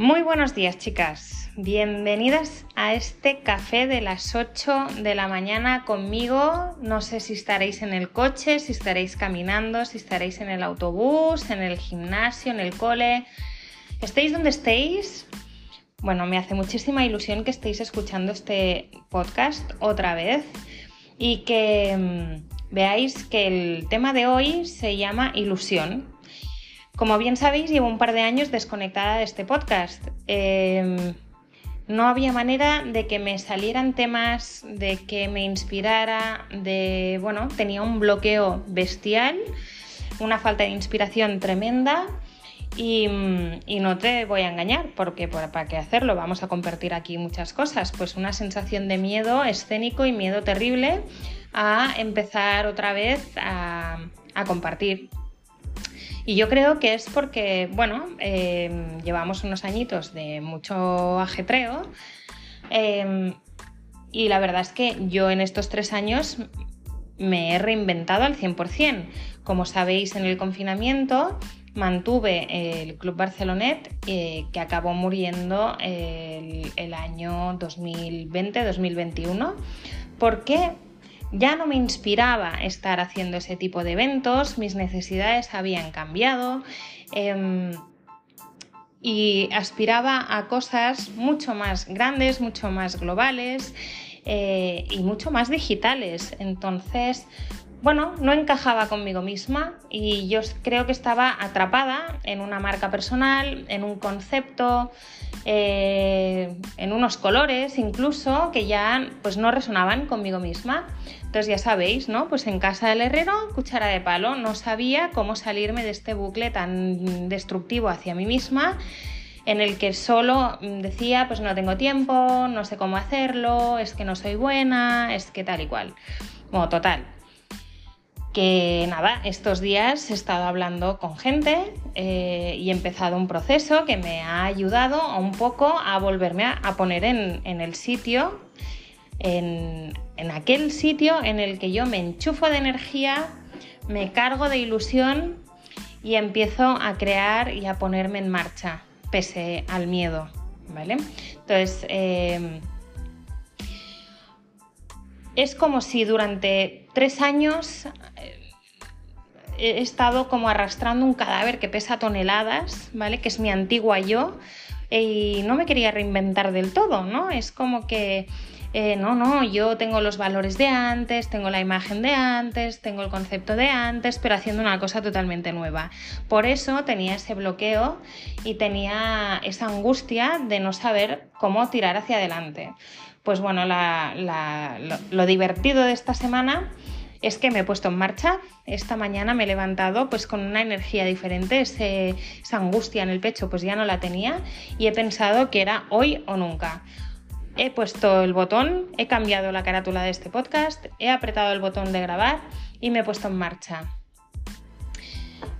Muy buenos días chicas, bienvenidas a este café de las 8 de la mañana conmigo. No sé si estaréis en el coche, si estaréis caminando, si estaréis en el autobús, en el gimnasio, en el cole. Estéis donde estéis. Bueno, me hace muchísima ilusión que estéis escuchando este podcast otra vez y que mm, veáis que el tema de hoy se llama ilusión como bien sabéis, llevo un par de años desconectada de este podcast. Em, no había manera de que me salieran temas, de que me inspirara, de, bueno, tenía un bloqueo bestial, una falta de inspiración tremenda y, no te voy a engañar, porque para qué hacerlo, vamos a compartir aquí muchas cosas, pues una sensación de miedo escénico y miedo terrible a empezar otra vez a, a compartir y yo creo que es porque, bueno, em, llevamos unos añitos de mucho ajetreo em, y la verdad es que yo en estos tres años me he reinventado al 100%. Como sabéis, en el confinamiento mantuve el Club Barcelonet eh, que acabó muriendo el, el año 2020-2021. ¿Por qué? Ya no me inspiraba estar haciendo ese tipo de eventos, mis necesidades habían cambiado em, y aspiraba a cosas mucho más grandes, mucho más globales eh, y mucho más digitales. Entonces, bueno, no encajaba conmigo misma y yo creo que estaba atrapada en una marca personal, en un concepto, eh, en unos colores incluso que ya pues no resonaban conmigo misma. Entonces ya sabéis, ¿no? Pues en casa del herrero, cuchara de palo, no sabía cómo salirme de este bucle tan destructivo hacia mí misma en el que solo decía, pues no tengo tiempo, no sé cómo hacerlo, es que no soy buena, es que tal y cual. Bueno, total, que nada, estos días he estado hablando con gente eh, y he empezado un proceso que me ha ayudado un poco a volverme a, poner en, el sitio, en, en, aquel sitio en el que yo me enchufo de energía, me cargo de ilusión y empiezo a crear y a ponerme en marcha, pese al miedo, ¿vale? Entonces, eh, es como si durante tres años eh, he estado como arrastrando un cadáver que pesa toneladas, ¿vale? Que es mi antigua yo y no me quería reinventar del todo, ¿no? Es como que eh, no, no, yo tengo los valores de antes, tengo la imagen de antes, tengo el concepto de antes, pero haciendo una cosa totalmente nueva. Por eso tenía ese bloqueo y tenía esa angustia de no saber cómo tirar hacia adelante. Pues bueno, lo, divertido de esta semana es que me he puesto en marcha. Esta mañana me he levantado pues con una energía diferente, esa angustia en el pecho pues ya no la tenía y he pensado que era hoy o nunca. He puesto el botón, he cambiado la carátula de este podcast, he apretado el botón de grabar y me he puesto en marcha.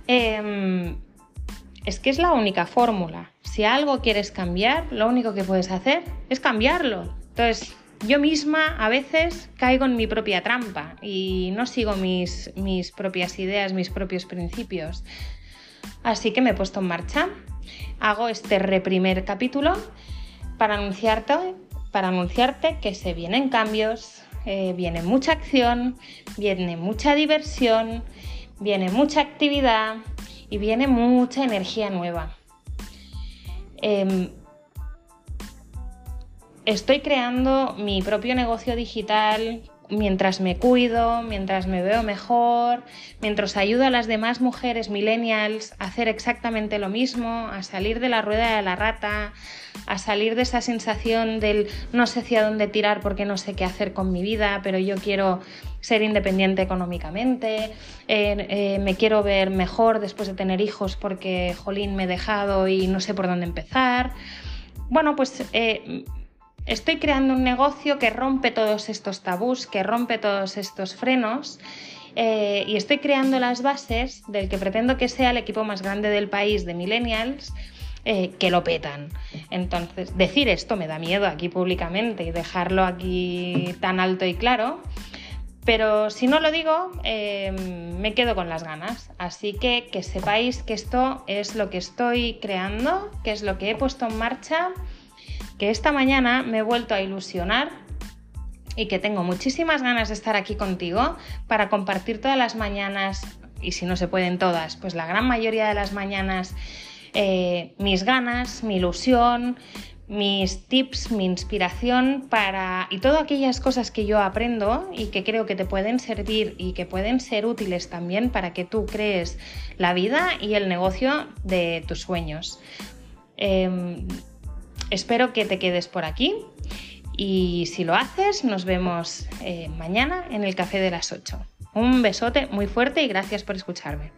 Em, es que es la única fórmula. Si algo quieres cambiar, lo único que puedes hacer es cambiarlo. Entonces, yo misma a veces caigo en mi propia trampa y no sigo mis, mis propias ideas, mis propios principios. Así que me he puesto en marcha. Hago este reprimer capítulo para anunciarte, para anunciarte que se vienen cambios, eh, viene mucha acción, viene mucha diversión, viene mucha actividad y viene mucha energía nueva. Em, estoy creando mi propio negocio digital mientras me cuido, mientras me veo mejor, mientras ayudo a las demás mujeres millennials a hacer exactamente lo mismo, a salir de la rueda de la rata, a salir de esa sensación del no sé hacia dónde tirar porque no sé qué hacer con mi vida, pero yo quiero ser independiente económicamente, eh, eh, me quiero ver mejor después de tener hijos porque Jolín me he dejado y no sé por dónde empezar. Bueno, pues eh, Estoy creando un negocio que rompe todos estos tabús, que rompe todos estos frenos eh, y estoy creando las bases del que pretendo que sea el equipo más grande del país de millennials eh, que lo petan. Entonces, decir esto me da miedo aquí públicamente y dejarlo aquí tan alto y claro, Pero si no lo digo, eh, me quedo con las ganas. Así que que sepáis que esto es lo que estoy creando, que es lo que he puesto en marcha, que esta mañana me he vuelto a ilusionar y que tengo muchísimas ganas de estar aquí contigo para compartir todas las mañanas, y si no se pueden todas, pues la gran mayoría de las mañanas, eh, mis ganas, mi ilusión, mis tips, mi inspiración para y todas aquellas cosas que yo aprendo y que creo que te pueden servir y que pueden ser útiles también para que tú crees la vida y el negocio de tus sueños. Em, espero que te quedes por aquí y si lo haces nos vemos eh, mañana en el café de las 8. Un besote muy fuerte y gracias por escucharme.